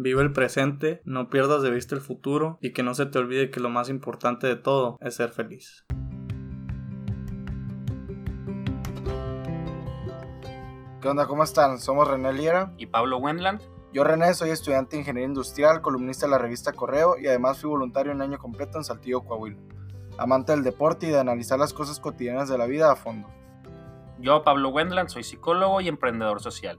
Vive el presente, no pierdas de vista el futuro y que no se te olvide que lo más importante de todo es ser feliz. ¿Qué onda? ¿Cómo están? Somos René Liera y Pablo Wendland. Yo René soy estudiante de Ingeniería Industrial, columnista de la revista Correo y además fui voluntario un año completo en Saltillo, Coahuila. Amante del deporte y de analizar las cosas cotidianas de la vida a fondo. Yo, Pablo Wendland, soy psicólogo y emprendedor social.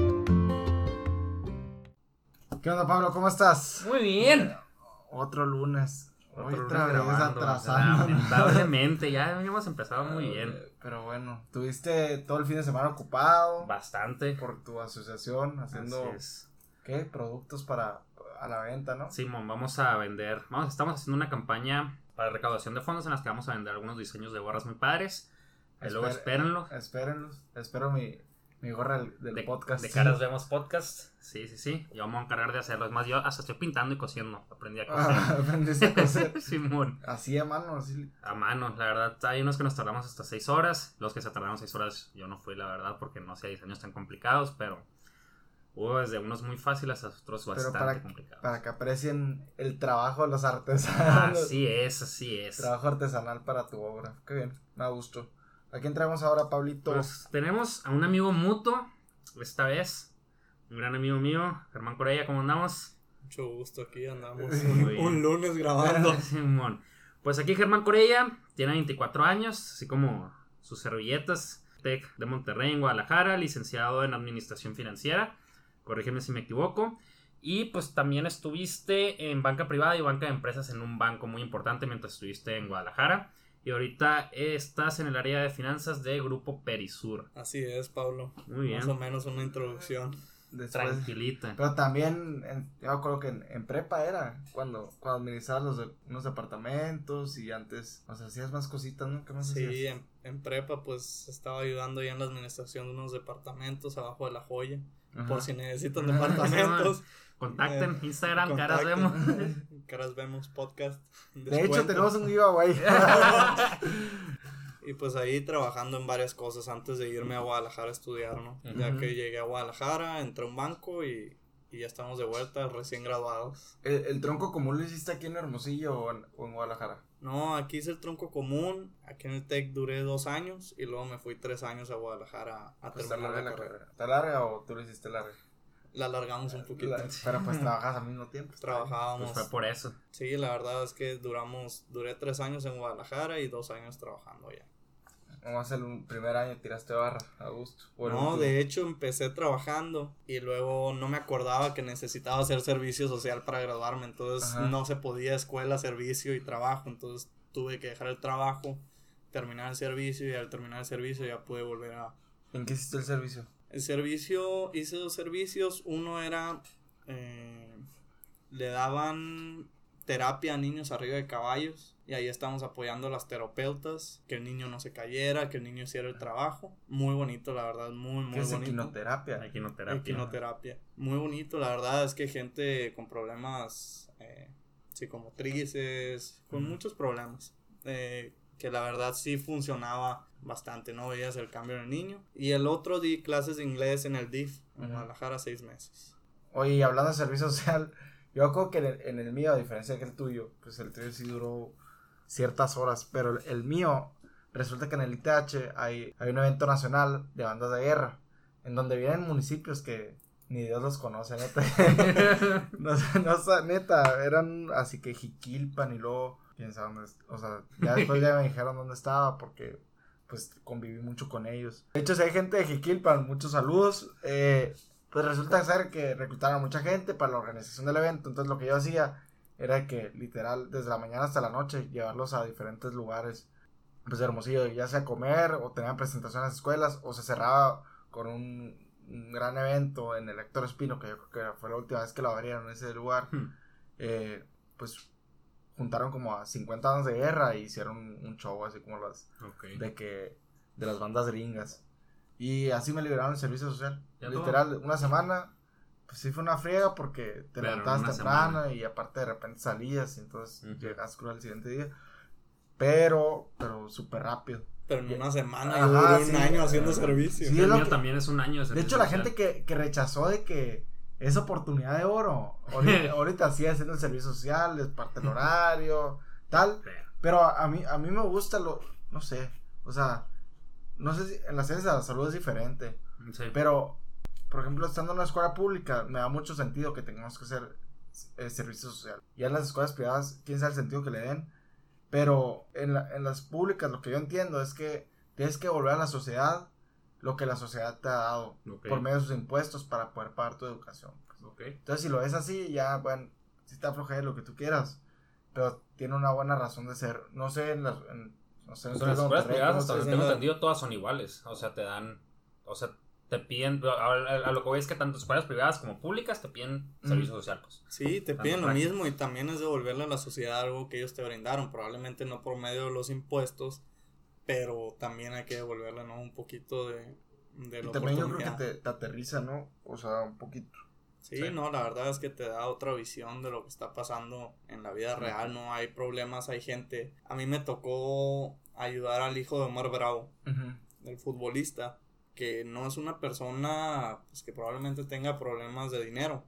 ¿Qué onda, Pablo? ¿Cómo estás? Muy bien. Otro lunes. Otro Otra lunes vez atrasando. Lamentablemente, ya habíamos empezado muy bien. Pero bueno, tuviste todo el fin de semana ocupado. Bastante. Por tu asociación, haciendo. ¿Qué? Productos para a la venta, ¿no? Simón, vamos a vender. Vamos, estamos haciendo una campaña para recaudación de fondos en las que vamos a vender algunos diseños de gorras muy padres. luego espérenlo. Espérenlos. Espero mi, mi gorra del, podcast. De caras vemos podcast. Sí, sí, sí. Yo vamos a encargar de hacerlo. Es más, yo hasta estoy pintando y cosiendo. Aprendí a coser. Ah, aprendiste a coser. Simón. Así a mano, así. A mano, la verdad. Hay unos que nos tardamos hasta seis horas. Los que se tardaron seis horas, yo no fui, la verdad, porque no hacía diseños tan complicados, pero hubo desde unos muy fáciles hasta otros bastante para, complicados. Para que aprecien el trabajo de los artesanos. Así es, así es. Trabajo artesanal para tu obra. Qué bien, me gusto. ¿A quién traemos ahora, Pablito? Pues tenemos a un amigo mutuo, esta vez. Un gran amigo mío, Germán Corella, ¿cómo andamos? Mucho gusto, aquí andamos un, lunes grabando. pues aquí Germán Corella, tiene 24 años, así como sus servilletas. Tech de Monterrey, en Guadalajara, licenciado en Administración Financiera. Corrígeme si me equivoco. Y pues también estuviste en banca privada y banca de empresas en un banco muy importante mientras estuviste en Guadalajara. Y ahorita estás en el área de finanzas de Grupo Perisur. Así es, Pablo. Muy bien. Más o menos una introducción. Tranquilita. Pero también, yo me acuerdo que en, prepa era cuando, cuando administrabas los de, unos departamentos y antes, o sea, hacías más cositas, ¿no? ¿Qué más sí, en, en, prepa pues estaba ayudando ya en la administración de unos departamentos abajo de la joya. Por si necesitan departamentos. Contacten, eh, Instagram, Caras Vemos. Caras Vemos Podcast. De hecho, tenemos un giveaway. y pues ahí trabajando en varias cosas antes de irme a Guadalajara a estudiar, ¿no? Ya que llegué a Guadalajara, entré a un banco y, y ya estamos de vuelta, recién graduados. ¿El, tronco común lo hiciste aquí en Hermosillo o en, Guadalajara? No, aquí hice el tronco común, aquí en el TEC duré dos años y luego me fui tres años a Guadalajara a, pues terminar la, carrera. ¿Está larga o tú lo hiciste larga? La alargamos un poquito. pero pues trabajas al mismo tiempo. Trabajábamos. Pues fue por eso. Sí, la verdad es que duramos, duré tres años en Guadalajara y dos años trabajando allá. Vamos a hacer un primer año tiraste barra a gusto. No, de hecho empecé trabajando y luego no me acordaba que necesitaba hacer servicio social para graduarme, entonces no se podía escuela, servicio y trabajo, entonces tuve que dejar el trabajo, terminar el servicio y al terminar el servicio ya pude volver a... ¿En qué hiciste el servicio? El servicio, hice dos servicios. Uno era, eh, le daban terapia a niños arriba de caballos. Y ahí estamos apoyando a las terapeutas, que el niño no se cayera, que el niño hiciera el trabajo. Muy bonito, la verdad, muy, muy ¿Qué es bonito. Equinoterapia. Equinoterapia. Equinoterapia. Muy bonito, la verdad es que gente con problemas eh, psicomotrices, con muchos problemas. Eh, que la verdad sí funcionaba bastante, ¿no? Veías el cambio en el niño. Y el otro di clases de inglés en el DIF, en Guadalajara, seis meses. Oye, hablando de servicio social, yo creo que en el, mío, a diferencia del tuyo, pues el tuyo sí duró ciertas horas, pero el, mío, resulta que en el ITH hay, hay un evento nacional de bandas de guerra, en donde vienen municipios que ni Dios los conoce, neta. no, no, neta, eran así que Jiquilpan y luego quién sabe dónde, o sea, ya después ya me dijeron dónde estaba porque pues conviví mucho con ellos. De hecho, si hay gente de Jiquilpan, muchos saludos. Eh, pues resulta ser que reclutaron a mucha gente para la organización del evento. Entonces lo que yo hacía era que literal desde la mañana hasta la noche llevarlos a diferentes lugares. Pues Hermosillo, ya sea comer o tenían presentaciones en escuelas o se cerraba con un, gran evento en el Héctor Espino, que yo creo que fue la última vez que lo abrieron en ese lugar. Hmm. Eh, pues juntaron como a 50 años de guerra y hicieron un show así como las de que de las bandas gringas. Y así me liberaron el servicio social. Literal, una semana pues sí fue una friega porque te Pero levantabas temprano semana. y aparte de repente salías y entonces Ujú. llegas crudo al siguiente día. Pero pero súper rápido. Pero en una semana Ajá, yo duré un año haciendo servicio. Sí, el mío que- también es un año de De hecho, la servicio gente que, que rechazó de que es oportunidad de oro. Ahorita, ahorita sí haciendo el servicio social, es parte del horario, tal. Pero- a, a mí, a mí me gusta lo, no sé, o sea, no sé si en las ciencias de la salud es diferente, sí. pero, por ejemplo, estando en una escuela pública, me da mucho sentido que tengamos que hacer eh, servicio social. Ya en las escuelas privadas, quién sabe el sentido que le den, pero en, la- en las públicas lo que yo entiendo es que tienes que volver a la sociedad lo que la sociedad te ha dado Ok. por medio de sus impuestos para poder pagar tu educación. pues. Ok. Entonces, si lo ves así, ya, bueno, si te afloje lo que tú quieras, pero tiene una buena razón de ser. No sé, en las, en, no sé, en Pues las escuelas privadas, ¿cómo hasta donde tengo entendido, todas son iguales. O sea, te dan. O sea, te piden. A, a- a lo que voy es que tanto escuelas privadas como públicas te piden Mm. servicio social. Pues. Sí, te piden lo mismo y también es devolverle a la sociedad algo que ellos te brindaron, probablemente no por medio de los impuestos, pero también hay que devolverle ¿no? un poquito de, de Y la también yo creo que te, te aterriza, ¿no? O sea, un poquito. Sí, Sí. no, la verdad es que te da otra visión de lo que está pasando en la vida real, no hay problemas, hay gente. A mí me tocó ayudar al hijo de Omar Bravo, del futbolista, que no es una persona pues, que probablemente tenga problemas de dinero,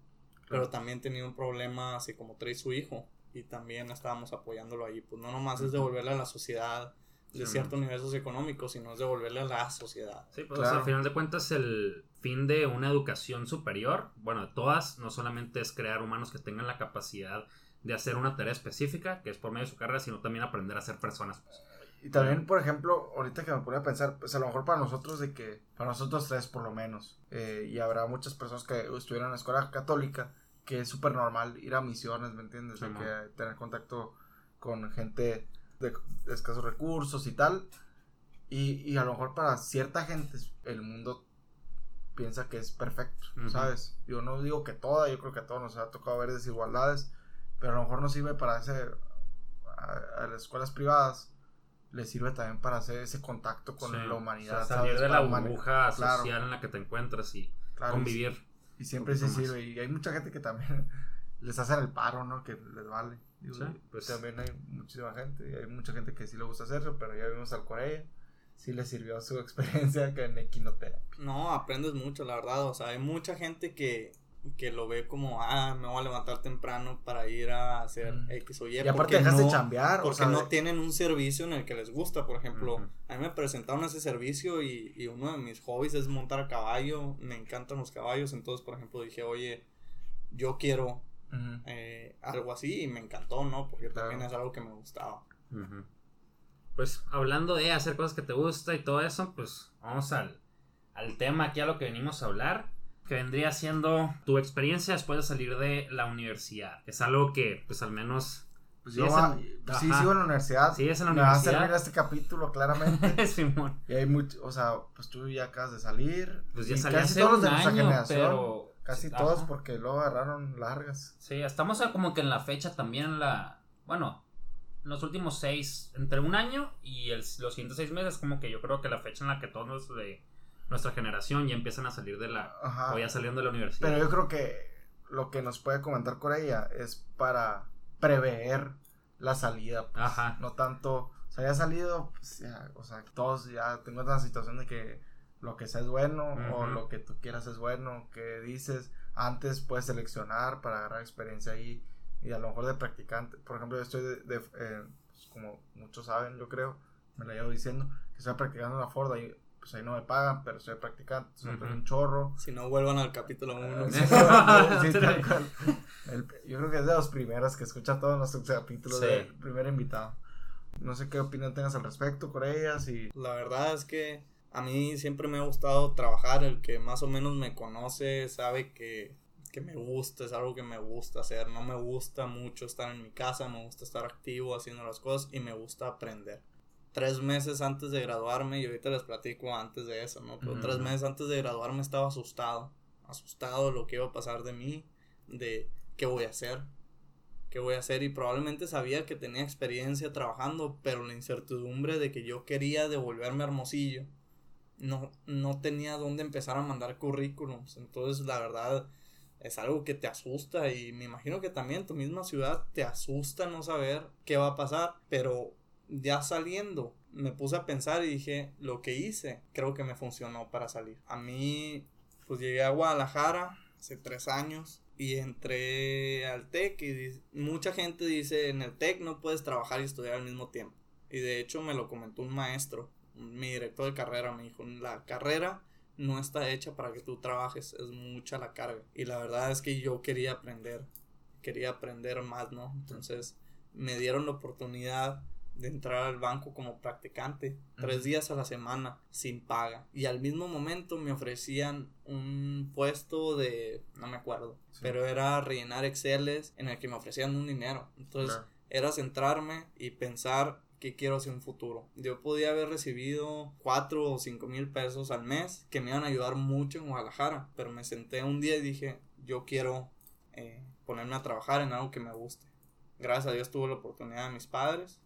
pero también tenía un problema así como trae su hijo y también estábamos apoyándolo ahí. Pues no nomás es devolverle a la sociedad de Sí, ciertos niveles socioeconómicos, sino es devolverle a la sociedad. Sí, pues Claro. o sea, al final de cuentas el fin de una educación superior, bueno, de todas, no solamente es crear humanos que tengan la capacidad de hacer una tarea específica, que es por medio de su carrera, sino también aprender a ser personas. Pues. Y también, por ejemplo, ahorita que me ponía a pensar, pues a lo mejor para nosotros de que, para nosotros tres por lo menos, eh, y habrá muchas personas que estuvieron en la escuela católica, que es súper normal ir a misiones, ¿me entiendes? De Sí, que tener contacto con gente de, escasos recursos y tal. Y, y a lo mejor para cierta gente el mundo piensa que es perfecto, Ujú. ¿sabes? Yo no digo que toda, yo creo que a todos nos ha tocado ver desigualdades, pero a lo mejor no sirve para hacer a, a las escuelas privadas le sirve también para hacer ese contacto con Sí, la o humanidad. sea, salir ¿sabes? de la burbuja Claro, social en la que te encuentras y claro, convivir. Y siempre sí poquito más. sirve. Y hay mucha gente que también les hacen el paro, ¿no? Que les vale. Digo, Sí, pues- También hay muchísima gente. Y hay mucha gente que sí le gusta hacerlo, pero ya vimos al Corea. Sí le sirvió su experiencia que en equinoterapia. No, aprendes mucho, la verdad. O sea, hay mucha gente que, que lo ve como, ah, me voy a levantar temprano para ir a hacer Mm. X o Y. Y, aparte dejas de no- chambear. o Porque sea, no de- tienen un servicio en el que les gusta. Por ejemplo, a mí me presentaron ese servicio y, y uno de mis hobbies es montar a caballo. Me encantan los caballos. Entonces, por ejemplo, dije, oye, yo quiero eh, algo así y me encantó, ¿no? Porque Claro. también es algo que me gustaba. Pues hablando de hacer cosas que te gusta y todo eso, pues vamos al, al tema aquí a lo que venimos a hablar, que vendría siendo tu experiencia después de salir de la universidad. Es algo que, pues al menos, Pues Sí, yo es va- en- sí sigo en la universidad. Sí, es en la Me va a universidad. servir este capítulo claramente. Simón, y hay mucho, o sea, pues tú ya acabas de salir. pues ya salí casi hace todos los un de nuestra año, generación. pero... Casi Ajá. todos porque luego agarraron largas. Sí, estamos como que en la fecha también, la... Bueno, en los últimos seis, entre un año y el- los siguientes seis meses, como que yo creo que la fecha en la que todos de nuestra generación ya empiezan a salir de la... Ajá. o ya saliendo de la universidad. Pero yo creo que lo que nos puede comentar con ella es para prever la salida. pues, Ajá. No tanto, o sea, ya ha salido, pues ya, o sea, todos ya tengo esta situación de que lo que sea es bueno o Ujú. lo que tú quieras es bueno, que dices, antes puedes seleccionar para agarrar experiencia ahí y a lo mejor de practicante. Por ejemplo, yo estoy de, de, eh, pues, como muchos saben, yo creo, me lo llevo diciendo, que estoy practicando en la Ford, ahí, pues ahí no me pagan, pero estoy practicante, entonces me Ujú. un chorro. Si no, vuelvan al capítulo 1. Sí, sí, yo creo que es de los primeros que escucha todos nuestros capítulos Sí. del primer invitado. No sé qué opinión tengas al respecto con ellas y La verdad es que a mí siempre me ha gustado trabajar. El que más o menos me conoce sabe que, que me gusta, es algo que me gusta hacer. No me gusta mucho estar en mi casa, me gusta estar activo haciendo las cosas y me gusta aprender. Tres meses antes de graduarme, y ahorita les platico antes de eso, ¿no? Pero tres meses antes de graduarme estaba asustado. Asustado de lo que iba a pasar de mí, de qué voy a hacer, ¿qué voy a hacer? Y probablemente sabía que tenía experiencia trabajando, pero la incertidumbre de que yo quería devolverme a Hermosillo, no, no tenía dónde empezar a mandar currículums. Entonces, la verdad, es algo que te asusta y me imagino que también tu misma ciudad te asusta no saber qué va a pasar, pero ya saliendo me puse a pensar y dije, lo que hice creo que me funcionó para salir. A mí, pues llegué a Guadalajara hace tres años y entré al TEC y mucha gente dice, en el TEC no puedes trabajar y estudiar al mismo tiempo. Y de hecho me lo comentó un maestro, mi director de carrera me dijo, la carrera no está hecha para que tú trabajes, es mucha la carga. Y la verdad es que yo quería aprender, quería aprender más, ¿no? Entonces me dieron la oportunidad de entrar al banco como practicante, tres días a la semana, sin paga. Y al mismo momento me ofrecían un puesto de, no me acuerdo, pero era rellenar Exceles en el que me ofrecían un dinero. Entonces era centrarme y pensar que quiero hacer un futuro. Yo podía haber recibido cuatro o cinco mil pesos al mes que me iban a ayudar mucho en Guadalajara, pero me senté un día y dije, yo quiero eh, ponerme a trabajar en algo que me guste. Gracias a Dios tuve la oportunidad de mis padres.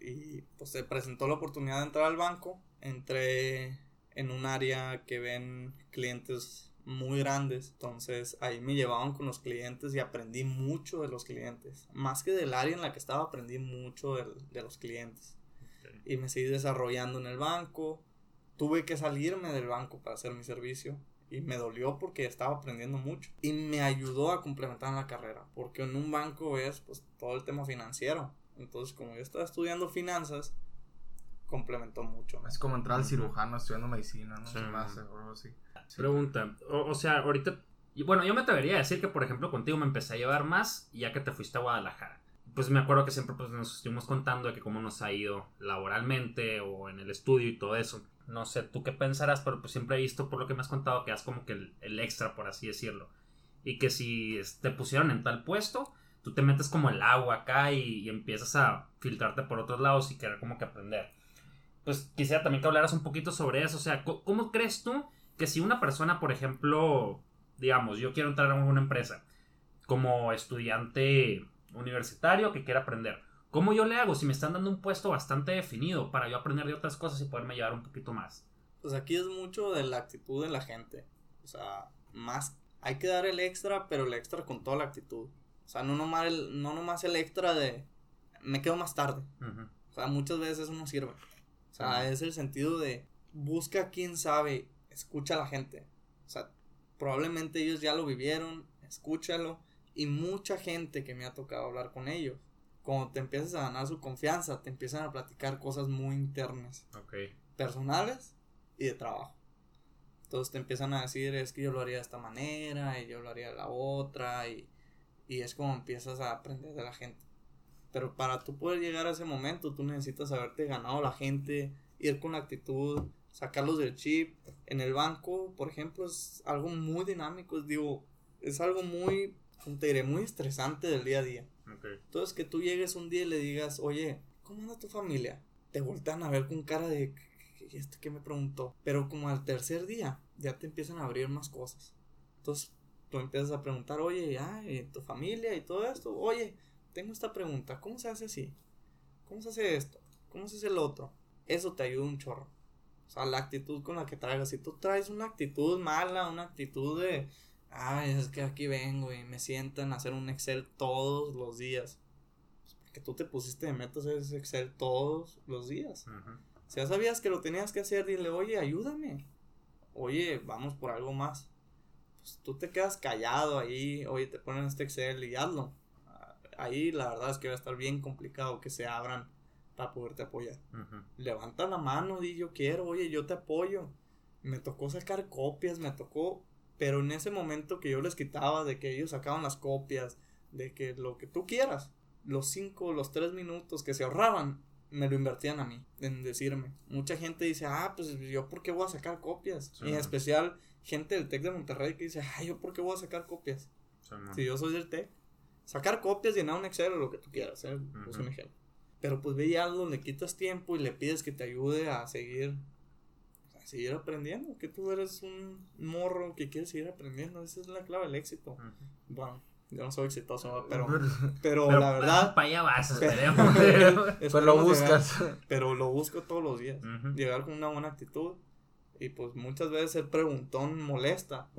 Y pues se presentó la oportunidad de entrar al banco. Entré en un área que ven clientes muy grandes. Entonces ahí me llevaban con los clientes y aprendí mucho de los clientes. Más que del área en la que estaba, aprendí mucho de, los clientes. Y me seguí desarrollando en el banco. Tuve que salirme del banco para hacer mi servicio. Y me dolió porque estaba aprendiendo mucho. Y me ayudó a complementar la carrera. Porque en un banco es pues todo el tema financiero. Entonces como yo estaba estudiando finanzas, complementó mucho. Es como entrar al cirujano estudiando medicina, ¿no? Más, así. Pregunta, o, sea, ahorita, bueno, yo me atrevería a decir que, por ejemplo, contigo me empecé a llevar más ya que te fuiste a Guadalajara. Pues me acuerdo que siempre pues, nos estuvimos contando de que cómo nos ha ido laboralmente o en el estudio y todo eso. No sé, tú qué pensarás, pero pues siempre he visto por lo que me has contado que has como que el, extra, por así decirlo. Y que si te pusieron en tal puesto, tú te metes como el agua acá y, y empiezas a filtrarte por otros lados y querer como que aprender. Pues quisiera también que hablaras un poquito sobre eso. O sea, ¿cómo crees tú que si una persona, por ejemplo, digamos, yo quiero entrar a una empresa como estudiante universitario que quiera aprender, ¿cómo yo le hago si me están dando un puesto bastante definido para yo aprender de otras cosas y poderme llevar un poquito más? Pues aquí es mucho de la actitud de la gente. O sea, más hay que dar el extra, pero el extra con toda la actitud. O sea, no nomás el, no nomás el extra de me quedo más tarde. O sea, muchas veces eso no sirve. O sea, es el sentido de busca quién sabe escucha a la gente. O sea, probablemente ellos ya lo vivieron, escúchalo. Y mucha gente que me ha tocado hablar con ellos, cuando te empiezas a ganar su confianza, te empiezan a platicar cosas muy internas. Personales y de trabajo. Entonces te empiezan a decir, es que yo lo haría de esta manera, y yo lo haría de la otra, y, y es como empiezas a aprender de la gente. Pero para tú poder llegar a ese momento, tú necesitas haberte ganado la gente, ir con la actitud, sacarlos del chip. En el banco, por ejemplo, es algo muy dinámico, es, digo, es algo muy, te diré, muy estresante del día a día. Entonces, que tú llegues un día y le digas, oye, ¿cómo anda tu familia? Te voltean a ver con cara de, ¿y este qué me preguntó? Pero como al tercer día, ya te empiezan a abrir más cosas. Entonces, tú empiezas a preguntar, oye, ya, tu familia y todo esto? Oye, tengo esta pregunta, ¿cómo se hace así? ¿Cómo se hace esto? ¿Cómo se hace el otro? Eso te ayuda un chorro. O sea, la actitud con la que traigas. Si tú traes una actitud mala, una actitud de, ay, es que aquí vengo y me sientan a hacer un Excel todos los días. Pues porque tú te pusiste de metas hacer ese Excel todos los días. Si ya sabías que lo tenías que hacer, dile, oye, ayúdame. Oye, vamos por algo más. Pues tú te quedas callado ahí, oye, te ponen este Excel y hazlo. Ahí la verdad es que va a estar bien complicado que se abran para poderte apoyar. Levanta la mano, di yo quiero, oye, yo te apoyo. Me tocó sacar copias, me tocó, pero en ese momento que yo les quitaba de que ellos sacaban las copias, de que lo que tú quieras, los cinco, los tres minutos que se ahorraban, me lo invertían a mí, en decirme. Mucha gente dice, ah, pues yo por qué voy a sacar copias. y en especial gente del TEC de Monterrey que dice, ah, yo por qué voy a sacar copias. si yo soy del TEC. Sacar copias, llenar un Excel o lo que tú quieras, ¿eh? es un ejemplo. Pero pues ve ya algo, le quitas tiempo y le pides que te ayude a seguir, a seguir aprendiendo. Que tú eres un morro que quiere seguir aprendiendo. Esa es la clave del éxito. Bueno, Yo no soy exitoso, pero, Pero- la verdad, Para allá vas, esperemos. Pues lo buscas. llegar, pero lo busco todos los días. Llegar con una buena actitud. Y pues muchas veces el preguntón molesta,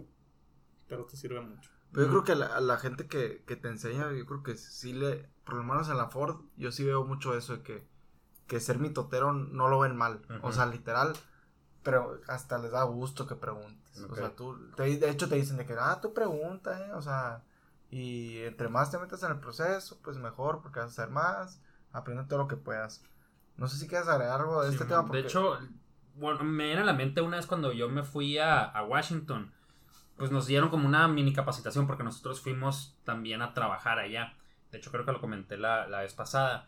pero te sirve mucho. Pero yo creo que la, a la gente que, que te enseña, yo creo que sí le, por lo menos en la Ford, yo sí veo mucho eso de que, que ser mitotero no lo ven mal. O sea, literal, pero hasta les da gusto que preguntes. O sea, tú, te- de hecho te dicen de que, ah, tú pregunta, eh, o sea, y entre más te metas en el proceso, pues mejor, porque vas a hacer más, aprende todo lo que puedas. No sé si quieres agregar algo de Sí, este tema. de Porque... hecho, bueno, me viene a la mente una vez cuando yo me fui a, a Washington, pues nos dieron como una mini capacitación porque nosotros fuimos también a trabajar allá. De hecho, creo que lo comenté la, la vez pasada.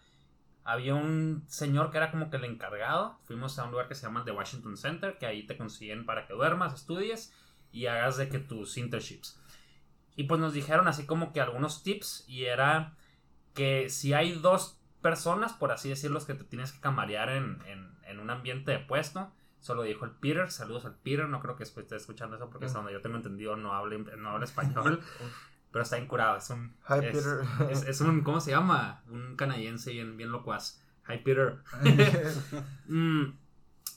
Había un señor que era como que el encargado. Fuimos a un lugar que se llama The Washington Center, que ahí te consiguen para que duermas, estudies y hagas de que tus internships. Y pues nos dijeron así como que algunos tips y era que si hay dos personas, por así decirlo, que te tienes que camarear en, en, en un ambiente de puesto, solo dijo el Peter, saludos al Peter, no creo que esté escuchando eso porque hasta donde yo tengo entendido no habla, no habla español, pero está incurado, es un... Hi, es, Peter. Es, es un, ¿cómo se llama? Un canadiense bien, bien locuaz. Hi Peter. Mm,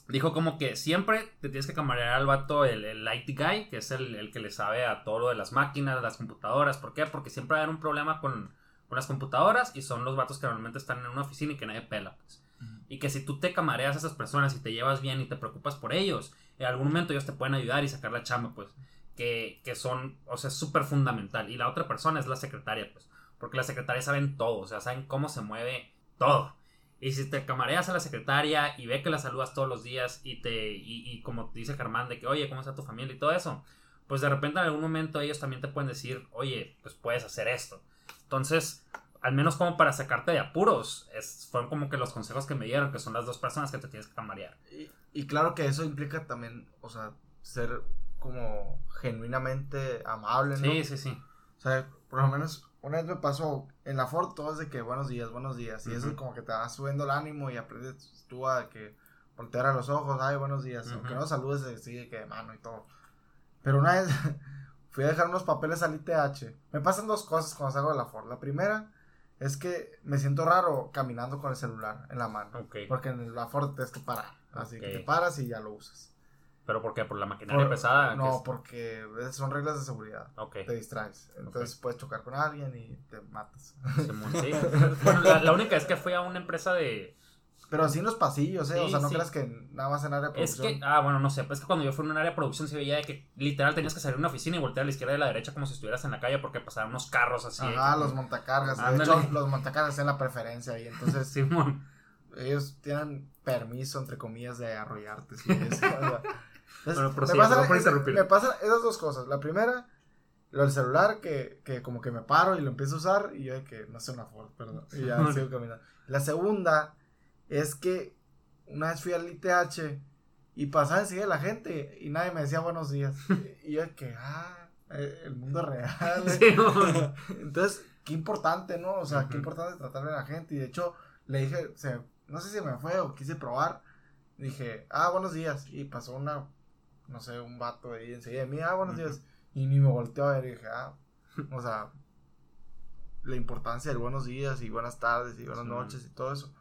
dijo como que siempre te tienes que camarear al vato, el, el IT guy, que es el, el que le sabe a todo lo de las máquinas, las computadoras. ¿Por qué? Porque siempre va a haber un problema con, con las computadoras y son los vatos que normalmente están en una oficina y que nadie pela. Pues. Y que si tú te camareas a esas personas y te llevas bien y te preocupas por ellos, en algún momento ellos te pueden ayudar y sacar la chamba, pues. Que, que son, o sea, súper fundamental. Y la otra persona es la secretaria, pues. Porque las secretarias saben todo, o sea, saben cómo se mueve todo. Y si te camareas a la secretaria y ve que la saludas todos los días y te y, y como dice Germán de que, oye, ¿cómo está tu familia y todo eso? Pues de repente en algún momento ellos también te pueden decir, oye, pues puedes hacer esto. Entonces, al menos como para sacarte de apuros, es, fueron como que los consejos que me dieron, que son las dos personas que te tienes que camarear. Y, y claro que eso implica también, o sea, ser como genuinamente amable, ¿no? Sí, sí, sí. O sea, por lo menos una vez me pasó en la Ford todo es de que buenos días, buenos días. Y eso Ujú. como que te va subiendo el ánimo y aprendes tú a que voltear a los ojos, ay, buenos días. Ujú. Aunque no saludes, así de que de mano y todo. Pero una vez fui a dejar unos papeles al ITH. Me pasan dos cosas cuando salgo de la Ford. La primera es que me siento raro caminando con el celular en la mano. Ok. Porque en la Ford tienes que parar. Así que te paras y ya lo usas. ¿Pero por qué? ¿Por la maquinaria Por- pesada? No, es- porque son reglas de seguridad. Ok. Te distraes. Entonces puedes chocar con alguien y te matas. Sí. Bueno, la, la única es que fui a una empresa de, Pero así en los pasillos, ¿eh? o Sí, sea, no sí. creas que nada más en área de Es producción. que, ah, bueno, no sé, pues es que cuando yo fui a un área de producción se veía de que literal tenías que salir de una oficina y voltear a la izquierda y a la derecha como si estuvieras en la calle porque pasaban unos carros así. que- los montacargas. De hecho, los montacargas tienen la preferencia ahí. Entonces, Simón. ellos tienen permiso, entre comillas, de arrollarte. si es, o sea. Entonces, Bueno, me, pasan, es- me pasan esas dos cosas. La primera, lo del celular, que, que como que me paro y lo empiezo a usar y yo de que no sé una Ford, perdón. Y ya sigo caminando. La segunda es que una vez fui al ITH y pasaba enseguida la gente y nadie me decía buenos días. Y yo de que, ah, eh, el mundo real. Simón. Entonces, qué importante, ¿no? O sea, qué importante tratarle a la gente. Y de hecho, le dije, no sé si me fue o quise probar. Dije, ah, buenos días. Y pasó una, no sé, un vato ahí enseguida de mí, ah, buenos días. Y ni me volteó a ver. Y dije, ah, o sea, la importancia del buenos días y buenas tardes y buenas Sí. noches y todo eso.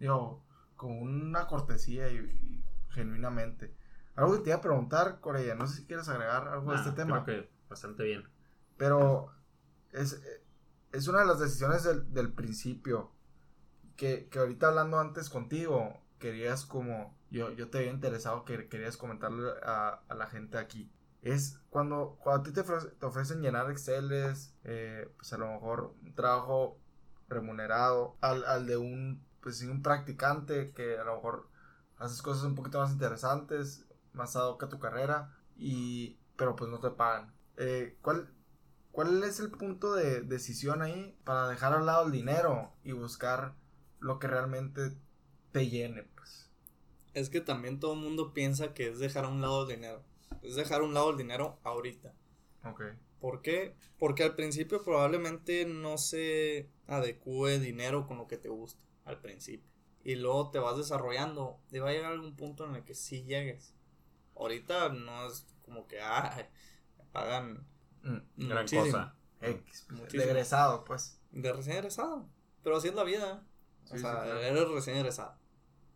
Digo, con una cortesía y, y genuinamente. Algo que te iba a preguntar, Corella, no sé si quieres agregar algo Ah, este tema. Creo que bastante bien. Pero es, es una de las decisiones del, del principio. Que, que ahorita hablando antes contigo, querías como. Yo, yo te había interesado que querías comentarle a, a la gente aquí. Es cuando, cuando a ti te, ofrece- te ofrecen llenar Exceles, eh, pues a lo mejor un trabajo remunerado, al, al de un, pues sí, un practicante que a lo mejor haces cosas un poquito más interesantes, más ad hoc a tu carrera, y, pero pues no te pagan. Eh, ¿cuál, ¿Cuál es el punto de decisión ahí para dejar a un lado el dinero y buscar lo que realmente te llene? Pues? Es que también todo el mundo piensa que es dejar a un lado el dinero. Es dejar a un lado el dinero ahorita. Ok. ¿Por qué? Porque al principio probablemente no se adecue dinero con lo que te gusta al principio. Y luego te vas desarrollando y va a llegar algún punto en el que sí llegues. Ahorita no es como que, ah, me pagan Mm. Gran muchísimo. cosa. Pues, de egresado, pues. De recién egresado. Pero así es la vida. O Sí, sea, sí, claro. eres recién egresado.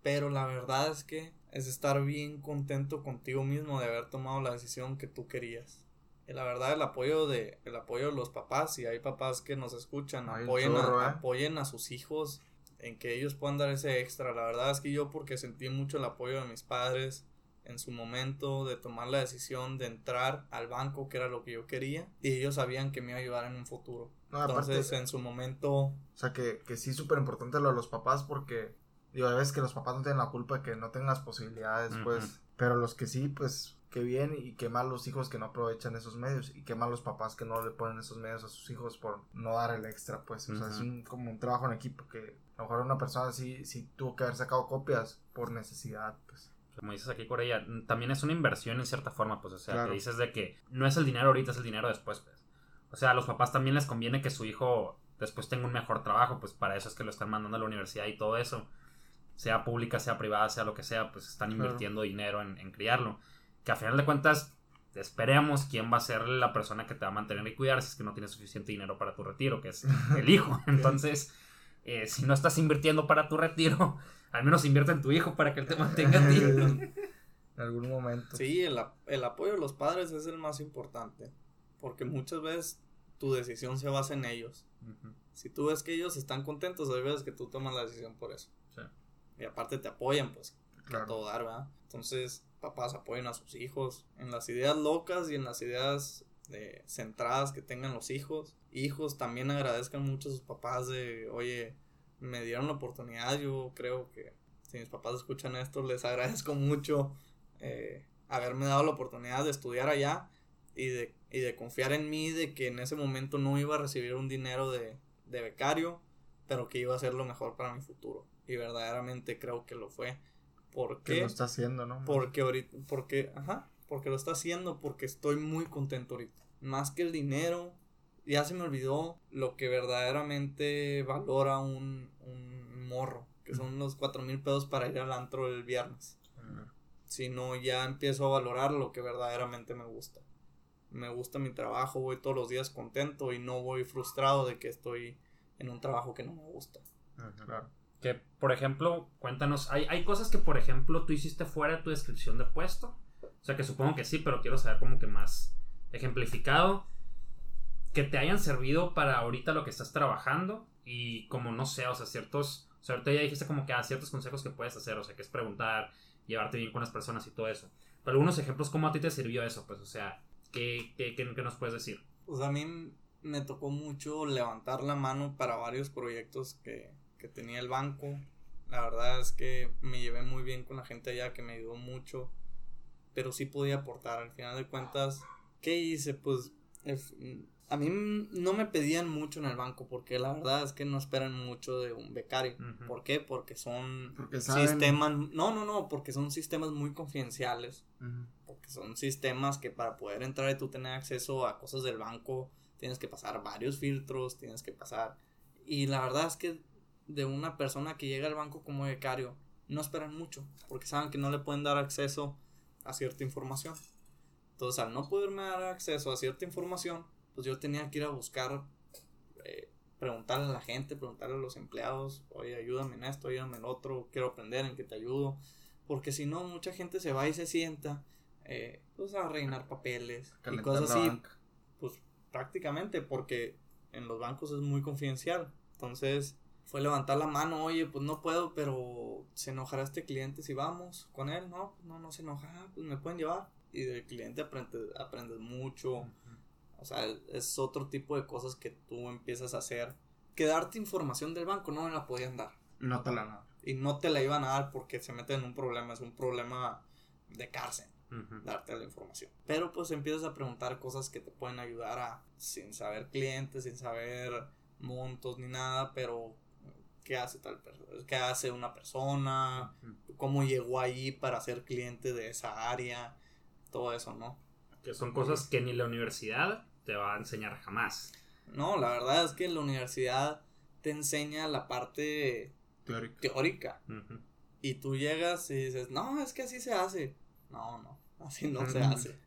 Pero la verdad es que es estar bien contento contigo mismo de haber tomado la decisión que tú querías. Y la verdad, el apoyo de, el apoyo de los papás, si hay papás que nos escuchan, apoyen, chorro, a, ¿eh? apoyen a sus hijos en que ellos puedan dar ese extra. La verdad es que yo porque sentí mucho el apoyo de mis padres en su momento de tomar la decisión de entrar al banco, que era lo que yo quería, y ellos sabían que me iba a ayudar en un futuro. No, aparte, Entonces, en su momento, o sea, que, que sí es súper importante lo de los papás porque, digo, a veces que los papás no tienen la culpa de que no tengan las posibilidades, pues, pero los que sí, pues, qué bien y qué mal los hijos que no aprovechan esos medios y qué mal los papás que no le ponen esos medios a sus hijos por no dar el extra, pues, o sea, es un, como un trabajo en equipo que a lo mejor una persona sí, sí tuvo que haber sacado copias por necesidad, pues. Como dices aquí, Corella, también es una inversión en cierta forma, pues, o sea, Claro. que dices de que no es el dinero ahorita, es el dinero después, pues. O sea, a los papás también les conviene que su hijo después tenga un mejor trabajo, pues para eso es que lo están mandando a la universidad y todo eso. Sea pública, sea privada, sea lo que sea, pues están Claro. invirtiendo dinero en, en criarlo. Que a final de cuentas, esperemos quién va a ser la persona que te va a mantener y cuidar si es que no tienes suficiente dinero para tu retiro, que es el hijo. Entonces, eh, si no estás invirtiendo para tu retiro, al menos invierte en tu hijo para que él te mantenga a ti. En algún momento. Sí, el, el apoyo de los padres es el más importante. Porque muchas veces tu decisión se basa en ellos. Si tú ves que ellos están contentos, hay veces que tú tomas la decisión por eso. Y aparte te apoyan, pues, a Claro. todo dar, ¿verdad? Entonces, papás apoyen a sus hijos en las ideas locas y en las ideas eh, centradas que tengan los hijos. Hijos también agradezcan mucho a sus papás de, oye, me dieron la oportunidad. Yo creo que si mis papás escuchan esto, les agradezco mucho eh, haberme dado la oportunidad de estudiar allá y de, y de confiar en mí, de que en ese momento no iba a recibir un dinero de, de becario, pero que iba a ser lo mejor para mi futuro. Y verdaderamente creo que lo fue. ¿Por Que qué? lo está haciendo, ¿no? Porque ahorita, porque, ajá, porque lo está haciendo, porque estoy muy contento ahorita. Más que el dinero, ya se me olvidó lo que verdaderamente valora un, un morro, que son los cuatro mil pesos para ir al antro el viernes. Sino ya empiezo a valorar lo que verdaderamente me gusta. Me gusta mi trabajo, voy todos los días contento y no voy frustrado de que estoy en un trabajo que no me gusta. Claro. Que, por ejemplo, cuéntanos, hay, hay cosas que, por ejemplo, tú hiciste fuera de tu descripción de puesto. O sea, que supongo que sí, pero quiero saber como que más ejemplificado. Que te hayan servido para ahorita lo que estás trabajando. Y como, no sé, o sea, ciertos... O sea, ahorita ya dijiste como que a ciertos consejos que puedes hacer. O sea, que es preguntar, llevarte bien con las personas y todo eso. Pero algunos ejemplos, ¿cómo a ti te sirvió eso? Pues, o sea, ¿qué, qué, qué- qué nos puedes decir? Pues a mí me tocó mucho levantar la mano para varios proyectos que, que tenía el banco. La verdad es que me llevé muy bien con la gente allá que me ayudó mucho. Pero sí podía aportar. Al final de cuentas, ¿qué hice? Pues a mí no me pedían mucho en el banco porque la verdad es que no esperan mucho de un becario. Ujú. ¿Por qué? Porque son Porque sistemas... No, no, no, porque son sistemas muy confidenciales Ujú. porque son sistemas que para poder entrar y tú tener acceso a cosas del banco tienes que pasar varios filtros, tienes que pasar y la verdad es que de una persona que llega al banco como becario no esperan mucho porque saben que no le pueden dar acceso a cierta información. Entonces al no poderme dar acceso a cierta información, pues yo tenía que ir a buscar, eh, preguntarle a la gente, preguntarle a los empleados, oye, ayúdame en esto, ayúdame en otro, quiero aprender en qué te ayudo. Porque si no, mucha gente se va y se sienta eh, pues a rellenar papeles y cosas así, banca. pues prácticamente porque en los bancos es muy confidencial. Entonces fue levantar la mano, oye, pues no puedo, pero se enojará este cliente si vamos con él, no, no, no se enoja, "Ah, pues me pueden llevar. Y del cliente aprende, aprendes mucho, o sea, es otro tipo de cosas que tú empiezas a hacer. Que darte información del banco no me la podían dar No te la nada. y no te la iban a dar porque se meten en un problema, es un problema de cárcel darte la información. Pero pues empiezas a preguntar cosas que te pueden ayudar a, sin saber clientes, sin saber montos ni nada, pero qué hace tal persona, qué hace una persona, cómo llegó ahí para ser cliente de esa área, todo eso, ¿no? Que son cosas que ni la universidad te va a enseñar jamás. No, la verdad es que la universidad te enseña la parte teórica y tú llegas y dices, no, es que así se hace. No, no, así no se hace.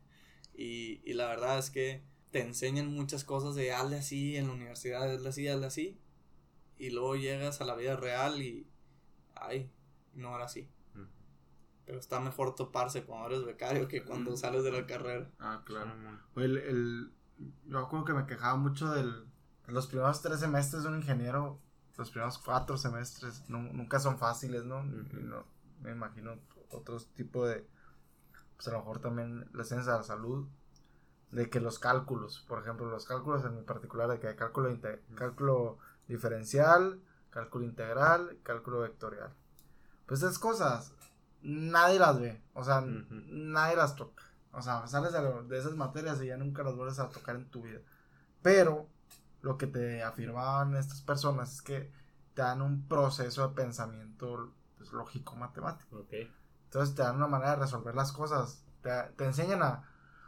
Y, y la verdad es que te enseñan muchas cosas de hazle así en la universidad, hazle así, hazle así. Y luego llegas a la vida real y, ay, no era así. Pero está mejor toparse cuando eres becario que cuando sales de la carrera. Ah, claro. El, el- yo como que me quejaba mucho del... Los primeros tres semestres de un ingeniero, los primeros cuatro semestres, nu- nunca son fáciles, ¿no? Y no- Me imagino otros tipo de... Pues a lo mejor también la ciencia de la salud, de que los cálculos, por ejemplo, los cálculos en mi particular, de que hay cálculo, cálculo diferencial, cálculo integral, cálculo vectorial. Pues esas cosas, nadie las ve, o sea, nadie las toca. O sea, sales de, esas materias y ya nunca las vuelves a tocar en tu vida. Pero lo que te afirmaban estas personas es que te dan un proceso de pensamiento pues, lógico matemático. Entonces te dan una manera de resolver las cosas. Te, te enseñan a...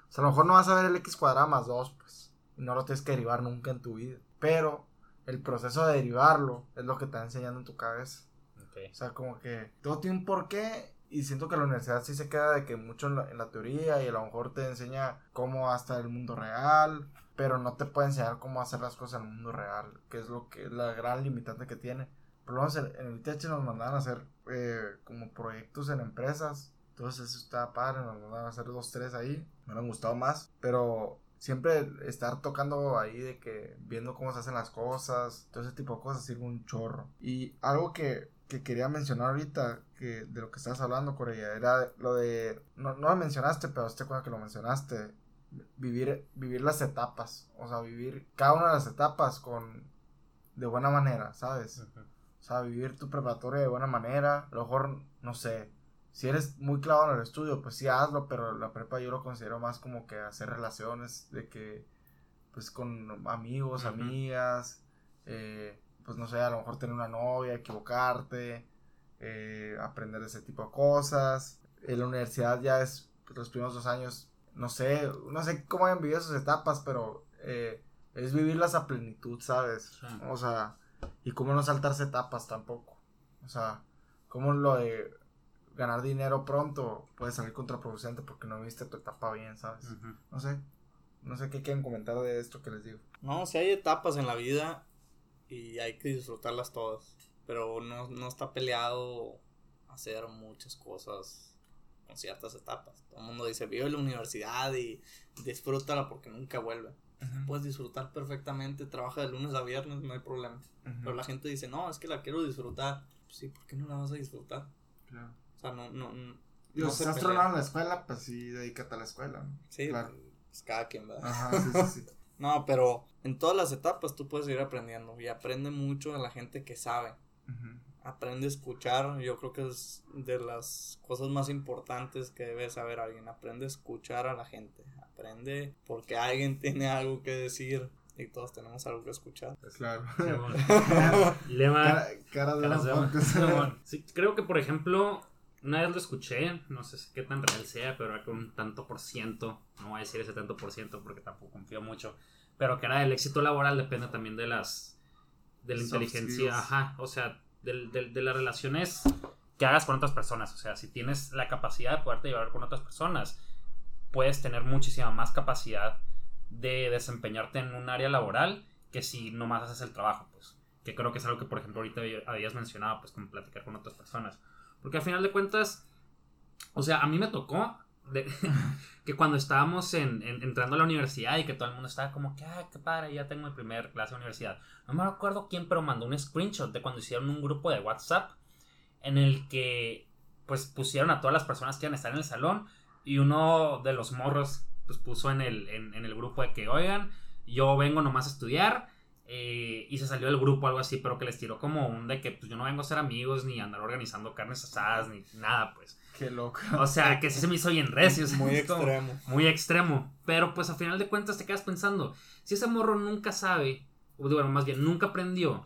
O sea, a lo mejor no vas a ver el x cuadrado más 2, pues. Y no lo tienes que derivar nunca en tu vida. Pero el proceso de derivarlo es lo que te está enseñando en tu cabeza. Ok. O sea, como que todo tiene un porqué y siento que la universidad sí se queda de que mucho en la, en la teoría y a lo mejor te enseña cómo hasta el mundo real, pero no te puede enseñar cómo hacer las cosas en el mundo real, que es lo que la gran limitante que tiene. Por lo menos en, en el ITH nos mandaban a hacer eh, como proyectos en empresas, entonces eso estaba padre, nos mandaban a hacer dos, tres ahí, me han gustado más, pero siempre estar tocando ahí de que viendo cómo se hacen las cosas, todo ese tipo de cosas sirve un chorro. Y algo que, que quería mencionar ahorita, que de lo que estabas hablando, Corella, era lo de, no, no lo mencionaste, pero estoy cuenta que lo mencionaste, vivir, vivir las etapas, o sea, vivir cada una de las etapas con, de buena manera, ¿sabes? O sea, vivir tu preparatoria de buena manera. A lo mejor, no sé, si eres muy clavado en el estudio, pues sí hazlo, pero la prepa yo lo considero más como que hacer relaciones de que, pues con amigos, amigas, eh, pues no sé, a lo mejor tener una novia, equivocarte, eh, aprender ese tipo de cosas. En la universidad ya es los primeros dos años, no sé, no sé cómo hayan vivido esas etapas, pero eh, es vivirlas a plenitud, ¿sabes? Sí. O sea, y cómo no saltarse etapas tampoco. O sea, cómo lo de ganar dinero pronto puede salir contraproducente porque no viste tu etapa bien, ¿sabes? Ujú. No sé. No sé qué quieren comentar de esto que les digo. No, si hay etapas en la vida y hay que disfrutarlas todas. Pero no, no está peleado hacer muchas cosas con ciertas etapas. Todo el mundo dice, vive la universidad y disfrútala porque nunca vuelve. Puedes disfrutar perfectamente, trabaja de lunes a viernes, no hay problema. Pero la gente dice, no, es que la quiero disfrutar. Pues sí, ¿por qué no la vas a disfrutar? Claro. O sea, no, no, no. Digo, no si estás tronado en la escuela, pues sí, dedícate a la escuela. ¿no? Sí, Claro. pues cada quien, ¿verdad? Ajá, sí, sí, sí. No, pero en todas las etapas tú puedes ir aprendiendo y aprende mucho a la gente que sabe. Aprende a escuchar, yo creo que es de las cosas más importantes que debe saber alguien. Aprende a escuchar a la gente. Aprende porque alguien tiene algo que decir y todos tenemos algo que escuchar. Claro. Simón. Lema. Cara, cara de de-. Simón. Sí, creo que, por ejemplo, una vez lo escuché, no sé qué tan real sea, pero era que un tanto por ciento, no voy a decir ese tanto por ciento porque tampoco confío mucho, pero que era el éxito laboral depende también de las, de la Soft inteligencia, skills. ajá, o sea, del- del- de las relaciones que hagas con otras personas, o sea, si tienes la capacidad de poderte llevar con otras personas, puedes tener muchísima más capacidad de desempeñarte en un área laboral que si nomás haces el trabajo, pues. Que creo que es algo que, por ejemplo, ahorita habías mencionado, pues, como platicar con otras personas. Porque al final de cuentas, o sea, a mí me tocó que cuando estábamos en, en- entrando a la universidad y que todo el mundo estaba como que, ah, qué padre, ya tengo mi primer clase de universidad. No me acuerdo quién, pero mandó un screenshot de cuando hicieron un grupo de WhatsApp en el que, pues, pusieron a todas las personas que iban a estar en el salón y uno de los morros, pues, puso en el, en el grupo de que, oigan, yo vengo nomás a estudiar. Eh, y se salió del grupo algo así, pero que les tiró como un de que pues yo no vengo a ser amigos ni andar organizando carnes asadas ni nada, pues. Qué loco. O sea, que sí se me hizo bien recio. o sea, Muy extremo. Muy extremo. Pero pues a final de cuentas te quedas pensando, si ese morro nunca sabe, o bueno, más bien nunca aprendió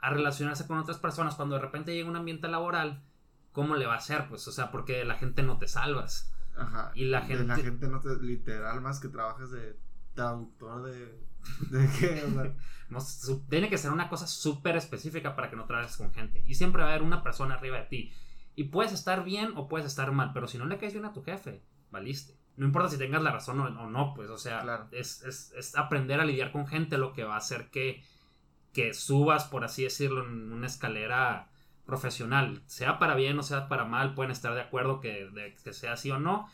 a relacionarse con otras personas cuando de repente llega un ambiente laboral, ¿cómo le va a hacer? Pues, o sea, porque la gente no te salvas. Ajá. Y la De la gente- gente no te. Literal, más que trabajes de traductor de. ¿De qué? O sea, No, su- tiene que ser una cosa súper específica para que no trabajes con gente. Y siempre va a haber una persona arriba de ti. Y puedes estar bien o puedes estar mal, pero si no le caes bien a tu jefe, valiste. no importa si tengas la razón o, o no, pues, o sea, Claro. es, es- es aprender a lidiar con gente lo que va a hacer que, que subas, por así decirlo, en una escalera profesional, sea para bien o sea para mal, pueden estar de acuerdo que, de- que sea así o no,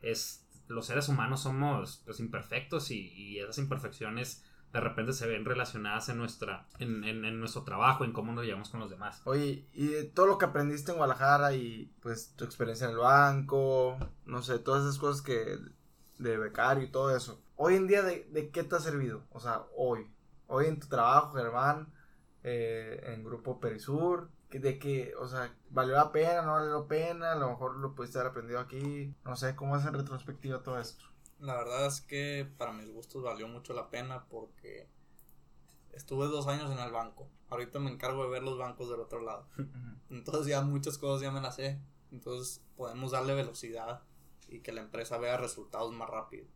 es, los seres humanos somos pues imperfectos y, esas imperfecciones de repente se ven relacionadas en nuestra en, nuestro trabajo, en cómo nos llevamos con los demás. Oye, y todo lo que aprendiste en Guadalajara y pues tu experiencia en el banco, no sé, todas esas cosas que de becario y todo eso. Hoy en día, ¿de, qué te ha servido? O sea, hoy. Hoy en tu trabajo, Germán, eh, en Grupo Perisur, de que, o sea, ¿valió la pena, no valió la pena? A lo mejor lo pudiste haber aprendido aquí. No sé, ¿cómo es en retrospectiva todo esto? La verdad es que para mis gustos valió mucho la pena porque estuve dos años en el banco. Ahorita me encargo de ver los bancos del otro lado. Entonces ya muchas cosas ya me las sé. Entonces podemos darle velocidad y que la empresa vea resultados más rápido.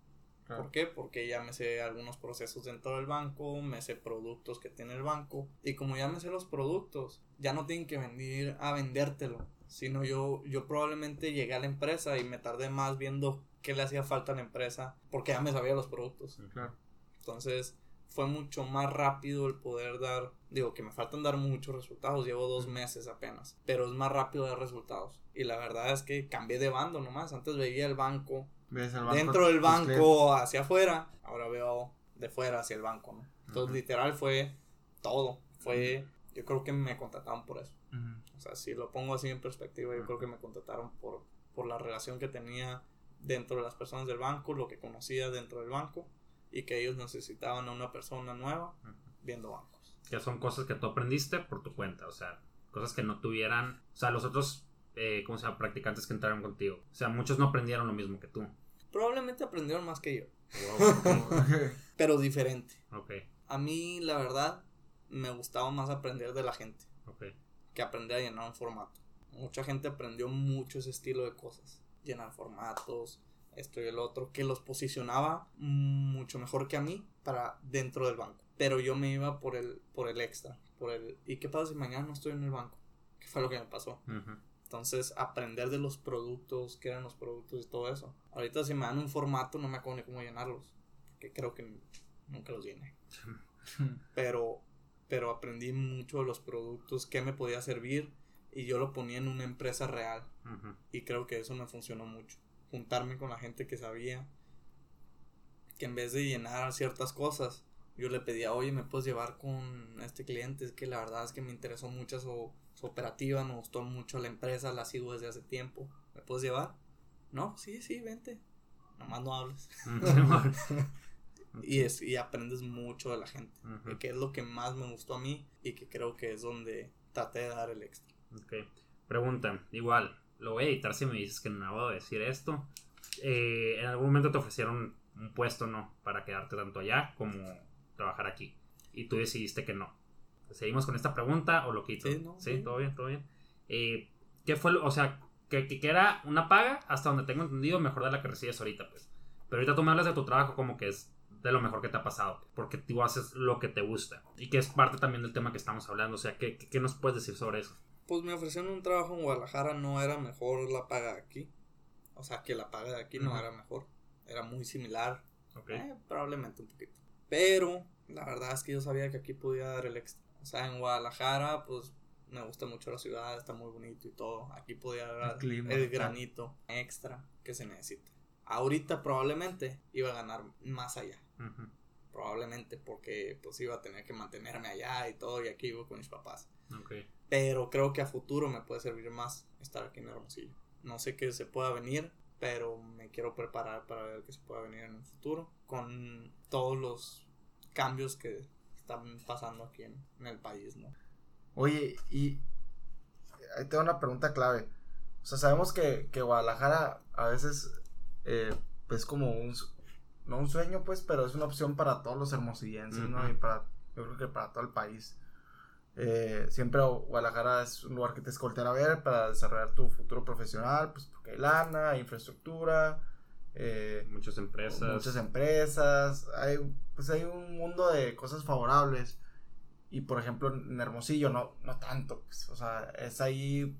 Claro. ¿Por qué? Porque ya me sé algunos procesos dentro del banco, me sé productos que tiene el banco y como ya me sé los productos, ya no tienen que venir a vendértelo, sino yo yo probablemente llegué a la empresa y me tardé más viendo qué le hacía falta a la empresa porque ya me sabía los productos. Claro. Entonces fue mucho más rápido el poder dar, digo que me faltan dar muchos resultados, llevo dos meses apenas, pero es más rápido dar resultados. Y la verdad es que cambié de bando nomás, antes veía el banco ¿Ves el banco, dentro del banco hacia afuera, ahora veo de fuera hacia el banco, ¿no? Entonces Ujú. literal fue todo, fue, yo creo que me contrataron por eso. clientes. O sea, si lo pongo así en perspectiva, yo creo que me contrataron por, por la relación que tenía dentro de las personas del banco, lo que conocía dentro del banco y que ellos necesitaban a una persona nueva Ujú. viendo bancos. que son cosas que tú aprendiste por tu cuenta, o sea, cosas que no tuvieran, o sea, los otros, eh, ¿cómo se llama?, practicantes que entraron contigo. O sea, muchos no aprendieron lo mismo que tú. Probablemente aprendieron más que yo, Wow. pero diferente. Ok, A mí, la verdad, me gustaba más aprender de la gente ok. que aprender a llenar un formato. Mucha gente aprendió mucho ese estilo de cosas. Llenar formatos, esto y el otro, que los posicionaba mucho mejor que a mí para dentro del banco. Pero yo me iba por el, por el extra, por el... ¿Y qué pasa si mañana no estoy en el banco? ¿Qué fue lo que me pasó? Ujú. Entonces, aprender de los productos, qué eran los productos y todo eso. Ahorita si me dan un formato no me acuerdo ni cómo llenarlos, porque creo que nunca los llené. Pero, pero aprendí mucho de los productos, qué me podía servir y yo lo ponía en una empresa real. Ujú. Y creo que eso me funcionó mucho. Juntarme con la gente que sabía que en vez de llenar ciertas cosas, yo le pedía, oye, ¿me puedes llevar con este cliente? Es que la verdad es que me interesó mucho su, su operativa, me gustó mucho la empresa, la sigo desde hace tiempo. ¿Me puedes llevar? No, sí, sí, vente. Nomás no hables. Y, es, y aprendes mucho de la gente. Que es lo que más me gustó a mí y que creo que es donde traté de dar el extra. Ok. Pregunta, igual, lo voy a editar si me dices que no debo decir esto. Eh, ¿En algún momento te ofrecieron un puesto, no? Para quedarte tanto allá como trabajar aquí. Y tú decidiste que no. ¿Seguimos con esta pregunta o lo quito? Sí, no, sí. todo bien, todo bien. Eh, ¿Qué fue, lo- o sea, que, que, era una paga, hasta donde tengo entendido, mejor de la que recibes ahorita, pues? Pero ahorita tú me hablas de tu trabajo como que es de lo mejor que te ha pasado, porque tú haces lo que te gusta. Y que es parte también del tema que estamos hablando, o sea, ¿qué, qué- qué nos puedes decir sobre eso? Pues me ofrecieron un trabajo en Guadalajara, no era mejor la paga de aquí. O sea, que la paga de aquí no Ujú. era mejor. Era muy similar. Ok. Eh, probablemente un poquito. Pero la verdad es que yo sabía que aquí podía dar el extra. O sea, en Guadalajara, pues me gusta mucho la ciudad, está muy bonito y todo. Aquí podía dar El clima, el granito extra que se necesita. Ahorita probablemente iba a ganar más allá. Probablemente porque pues iba a tener que mantenerme allá y todo y aquí vivo con mis papás. Pero creo que a futuro me puede servir más estar aquí en Hermosillo. No sé qué se pueda venir, pero me quiero preparar para ver qué se pueda venir en un futuro con todos los cambios que están pasando aquí en, en el país, ¿no? Oye, y ahí tengo una pregunta clave. O sea, sabemos que, que Guadalajara a veces eh, es como un, no un sueño, pues, pero es una opción para todos los hermosillenses, ¿no? Y para, yo creo que para todo el país. Eh, siempre Guadalajara es un lugar que te escolten a ver para desarrollar tu futuro profesional, pues porque hay lana, hay infraestructura, eh, Muchas empresas. muchas empresas, hay, pues hay un mundo de cosas favorables. Y por ejemplo, en Hermosillo no, no tanto, pues, o sea, es ahí,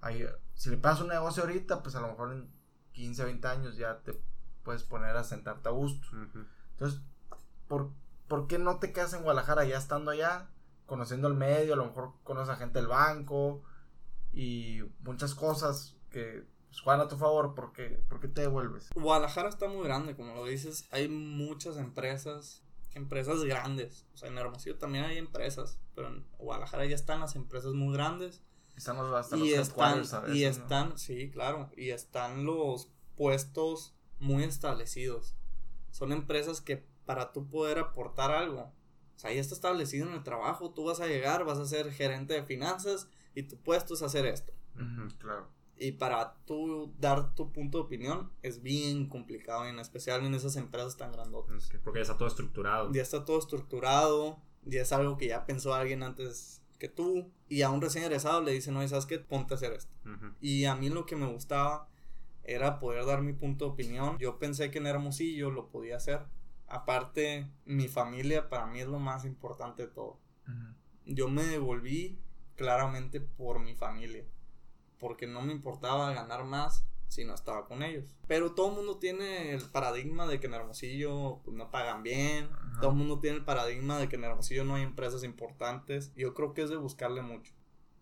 ahí, si le pasas un negocio ahorita, pues a lo mejor en 15, 20 años ya te puedes poner a sentarte a gusto. Entonces, ¿por, ¿por qué no te quedas en Guadalajara ya estando allá? Conociendo el medio, a lo mejor conoces a gente del banco y muchas cosas que pues, juegan a tu favor. ¿Por qué, por qué te devuelves? Guadalajara está muy grande, como lo dices. Hay muchas empresas, empresas grandes. O sea, en Hermosillo también hay empresas, pero en Guadalajara ya están las empresas muy grandes. Estamos hasta y los están, a y están, sí, claro, y están los puestos muy establecidos. Son empresas que para tú poder aportar algo, o sea, ya está establecido en el trabajo, tú vas a llegar, vas a ser gerente de finanzas y tu puesto es hacer esto. Claro. Y para tú dar tu punto de opinión es bien complicado, en especial en esas empresas tan grandotas. Porque ya está todo estructurado. Ya está todo estructurado, ya es algo que ya pensó alguien antes que tú, y a un recién egresado le dicen, oye, ¿sabes qué? Ponte a hacer esto. Ujú. Y a mí lo que me gustaba era poder dar mi punto de opinión. Yo pensé que en Hermosillo lo podía hacer. Aparte, mi familia para mí es lo más importante de todo. Ujú. Yo me devolví claramente por mi familia. Porque no me importaba ganar más si no estaba con ellos. Pero todo el mundo tiene el paradigma de que en Hermosillo pues, no pagan bien. Ajá. Todo el mundo tiene el paradigma de que en Hermosillo no hay empresas importantes. Yo creo que es de buscarle mucho.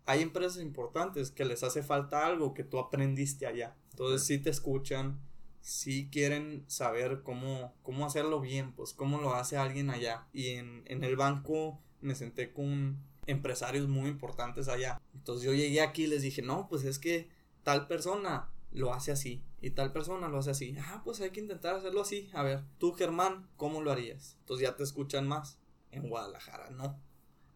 Hay empresas importantes que les hace falta algo que tú aprendiste allá. Entonces sí te escuchan, sí quieren saber cómo, cómo hacerlo bien, pues cómo lo hace alguien allá. Y en, en el banco me senté con empresarios muy importantes allá. Entonces yo llegué aquí y les dije, no, pues es que tal persona lo hace así y tal persona lo hace así. Ah, pues hay que intentar hacerlo así. A ver, tú Germán, ¿cómo lo harías? Entonces ya te escuchan más. En Guadalajara no.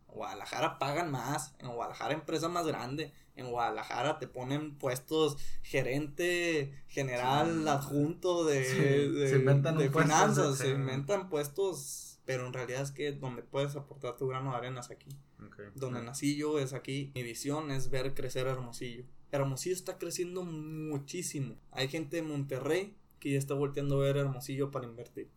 En Guadalajara pagan más. En Guadalajara empresa más grande. En Guadalajara te ponen puestos gerente general Sí. adjunto de, Sí, de, se inventan de un puesto, finanzas. Se inventan puestos. Pero en realidad es que donde puedes aportar tu grano de arena es aquí. Donde nací yo es aquí. Mi visión es ver crecer Hermosillo. Hermosillo está creciendo muchísimo. Hay gente de Monterrey que ya está volteando a ver Hermosillo para invertir.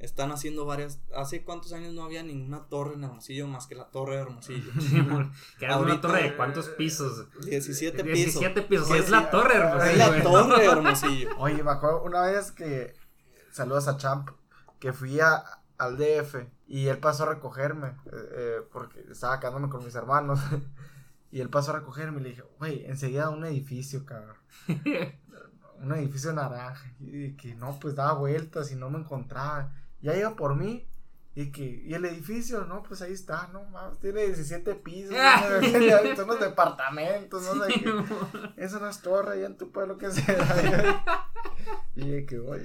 Están haciendo varias. ¿Hace cuántos años no había ninguna torre en Hermosillo más que la torre de Hermosillo? Que era una torre de cuántos pisos. 17 pisos. 17 pisos. Es la torre, es hermosillo, Es la torre de Hermosillo. Oye, me acuerdo una vez que. Saludos a Champ. Que fui a, al DF. Y él pasó a recogerme. eh, eh, porque estaba quedándome con mis hermanos. y él pasó a recogerme y le dije, güey, enseguida un edificio, cabrón. un edificio naranja. Y que no, pues daba vueltas y no me encontraba. Ya iba por mí. Y que, y el edificio, no, pues ahí está, no mames, tiene 17 pisos, ¿no? son los departamentos, no sé qué. Es torre allá en tu pueblo que sea. Y de que, oye.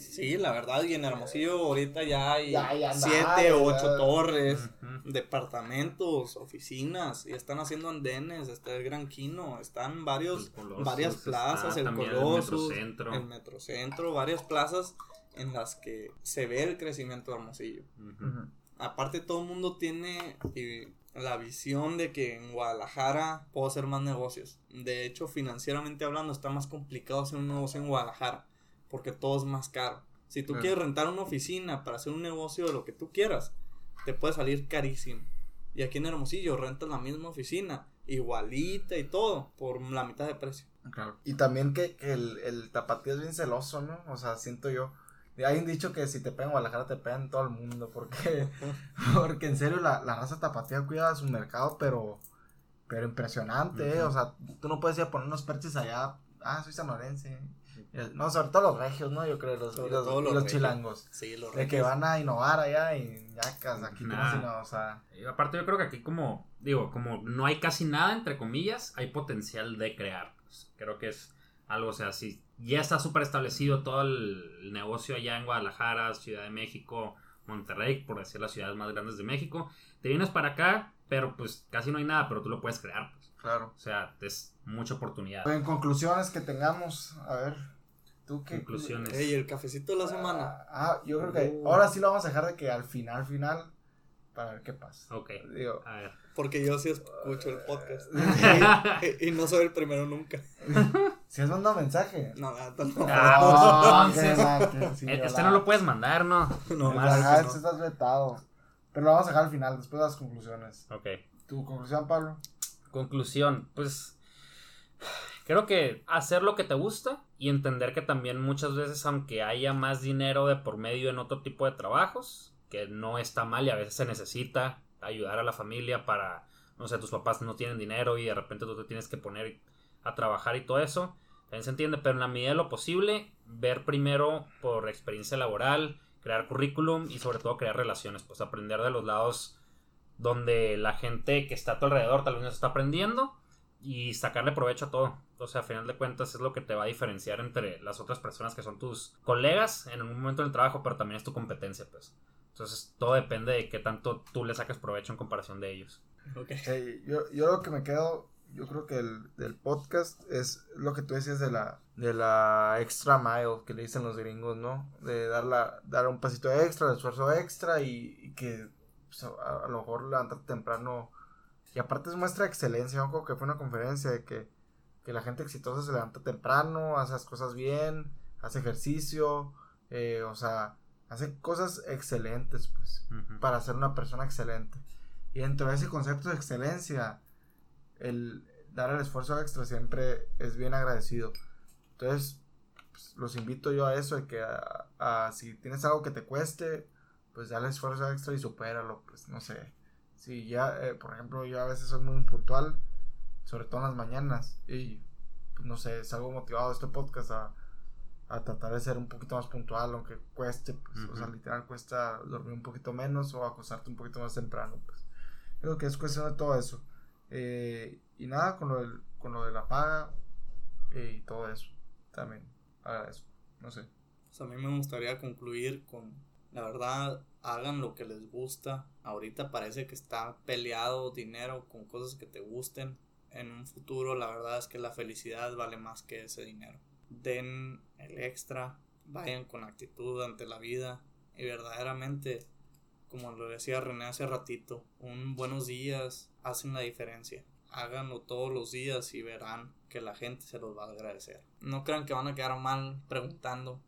Sí, la verdad. Y en Hermosillo ahorita ya hay Ya 7, ya. 8 torres. Departamentos, oficinas, y están haciendo andenes, está el Gran Quino, están varios, Colossus, varias plazas, está el Colossus, Metrocentro. el Metrocentro, varias plazas en las que se ve el crecimiento de Hermosillo. Aparte todo el mundo tiene la visión de que en Guadalajara puedo hacer más negocios. De hecho, financieramente hablando, está más complicado hacer un negocio en Guadalajara, porque todo es más caro. Si tú Claro. quieres rentar una oficina para hacer un negocio de lo que tú quieras, te puede salir carísimo. Y aquí en Hermosillo rentas la misma oficina, igualita y todo, por la mitad de precio. Claro. Y también que, que el, el tapatío es bien celoso, ¿no? O sea, siento yo. Hay un dicho que si te pegan en Guadalajara te pegan en todo el mundo. Porque, porque en serio la, la raza tapatía cuida su mercado, pero, pero impresionante, ¿eh? Ujú. O sea, tú no puedes ir a poner unos perches allá. Ah, soy sanorense. No, sobre todo los regios, ¿no? Yo creo, los, los, los los regios. chilangos. Sí, lo De que van a innovar allá y yacas, aquí Nah. no, o sea. Y aparte yo creo que aquí como, digo, como no hay casi nada, entre comillas, hay potencial de crear. pues. creo que es algo, o sea, si ya está súper establecido todo el negocio allá en Guadalajara, Ciudad de México, Monterrey, por decir las ciudades más grandes de México, te vienes para acá, pero pues casi no hay nada, pero tú lo puedes crear. pues. Claro. O sea, es mucha oportunidad. En conclusiones que tengamos, a ver, tú qué. Conclusiones. Ey, el cafecito de la semana. Ah, yo creo que Uh. ahora sí lo vamos a dejar de que al final, final, para ver qué pasa. Ok, Digo, a ver. Porque yo sí escucho el podcast. y, y no soy el primero nunca. si has mandado mensaje. No, neta no. Ah, sí, Este no lo puedes mandar, ¿no? No, Ajá, que este estás vetado. Pero lo vamos a dejar al final, después de las conclusiones. Ok. ¿Tu conclusión, Pablo? Conclusión, pues Creo que hacer lo que te gusta y entender que también muchas veces, aunque haya más dinero de por medio en otro tipo de trabajos, que no está mal y a veces se necesita ayudar a la familia para, no sé, tus papás no tienen dinero y de repente tú te tienes que poner a trabajar y todo eso, también se entiende, pero en la medida de lo posible, ver primero por experiencia laboral, crear currículum y sobre todo crear relaciones, pues aprender de los lados donde la gente que está a tu alrededor tal vez no está aprendiendo y sacarle provecho a todo. O sea, a final de cuentas es lo que te va a diferenciar entre las otras personas que son tus colegas en un momento del trabajo, pero también es tu competencia, pues. Entonces todo depende de qué tanto tú le saques provecho en comparación de ellos. Ok. Eh, yo, yo lo que me quedo, yo creo que el, del podcast es lo que tú decías de la, de la extra mile que le dicen los gringos, ¿no? De dar, la, dar un pasito extra, de esfuerzo extra y, y que pues, a, a lo mejor levantarte temprano. Y aparte es muestra de excelencia, ¿no? Como que fue una conferencia de que, que la gente exitosa se levanta temprano, hace las cosas bien, hace ejercicio, eh, o sea, hace cosas excelentes, pues para ser una persona excelente. Y dentro de ese concepto de excelencia, el dar el esfuerzo extra siempre es bien agradecido. Entonces, pues, los invito yo a eso, de que a, a si tienes algo que te cueste, pues dale esfuerzo extra y supéralo, pues no sé. Si ya, eh, por ejemplo, yo a veces soy muy puntual, sobre todo en las mañanas, y pues, no sé, salgo motivado de este podcast a, a tratar de ser un poquito más puntual, aunque cueste, pues, o sea, literal cuesta dormir un poquito menos o acostarte un poquito más temprano, pues. Creo que es cuestión de todo eso. Eh, y nada, con lo, del, con lo de la paga eh, y todo eso, también agradezco, no sé. Pues a mí me gustaría concluir con, la verdad, hagan lo que les gusta. Ahorita parece que está peleado dinero con cosas que te gusten. En un futuro, la verdad es que la felicidad vale más que ese dinero. Den el extra, vayan con actitud ante la vida y verdaderamente, como lo decía René hace ratito, un buenos días hacen la diferencia. Háganlo todos los días y verán que la gente se los va a agradecer. No crean que van a quedar mal preguntando.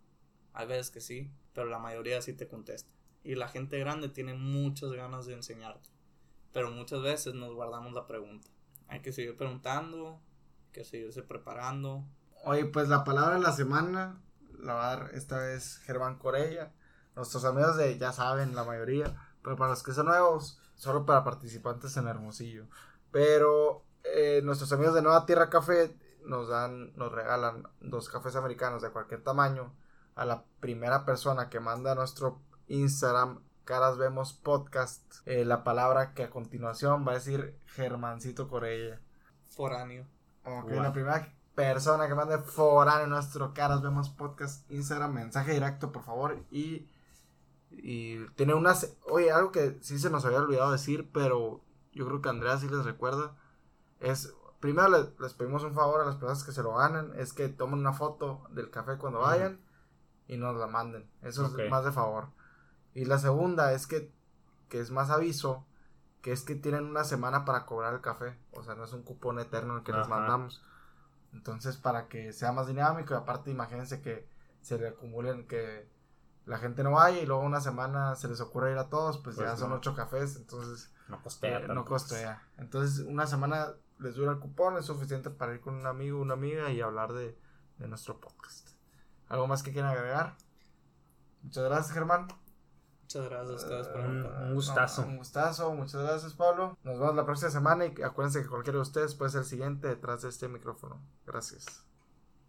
Hay veces que sí, pero la mayoría sí te contesta. Y la gente grande tiene muchas ganas de enseñarte. Pero muchas veces nos guardamos la pregunta. Hay que seguir preguntando, hay que seguirse preparando. Oye, pues la palabra de la semana la va a dar esta vez Germán Corella. Nuestros amigos de, ya saben, la mayoría. Pero para los que son nuevos, solo para participantes en Hermosillo. Pero eh, nuestros amigos de Nueva Tierra Café nos dan, nos regalan dos cafés americanos de cualquier tamaño a la primera persona que manda a nuestro Instagram Caras Vemos Podcast eh, la palabra que a continuación va a decir Germancito Corella. Foráneo. Ok, Wow. la primera persona que mande foráneo en nuestro Caras Vemos Podcast Instagram, mensaje directo, por favor. Y, y tiene unas. Oye, algo que sí se nos había olvidado decir, pero yo creo que Andrea sí les recuerda. Es. Primero les, les pedimos un favor a las personas que se lo ganen: es que tomen una foto del café cuando vayan y nos la manden. Eso es más de favor. Y la segunda es que, que es más aviso, que es que tienen una semana para cobrar el café. O sea, no es un cupón eterno el que les mandamos. Entonces, para que sea más dinámico, y aparte, imagínense que se le acumulen que la gente no vaya y luego una semana se les ocurre ir a todos, pues, Pues ya son no. ocho cafés, entonces No costea eh, no costea. Entonces, una semana les dura el cupón, es suficiente para ir con un amigo, una amiga y hablar de, de nuestro podcast. ¿Algo más que quieran agregar? Muchas gracias, Germán. Muchas gracias a ustedes por Un- invitarme. un gustazo. No, un gustazo, muchas gracias, Pablo. Nos vemos la próxima semana y acuérdense que cualquiera de ustedes puede ser el siguiente detrás de este micrófono. Gracias.